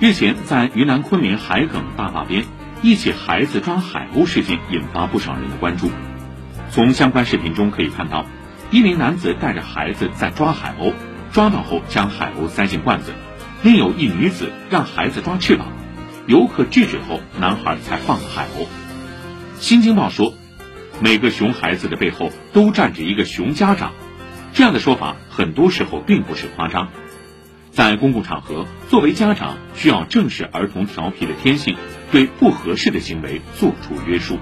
日前，在云南昆明海埂大坝边，一起孩子抓海鸥事件引发不少人的关注。从相关视频中可以看到，一名男子带着孩子在抓海鸥，抓到后将海鸥塞进罐子；另有一女子让孩子抓翅膀，游客制止后，男孩才放了海鸥。新京报说，每个熊孩子的背后都站着一个熊家长，这样的说法很多时候并不是夸张。在公共场合，作为家长需要正视儿童调皮的天性，对不合适的行为做出约束。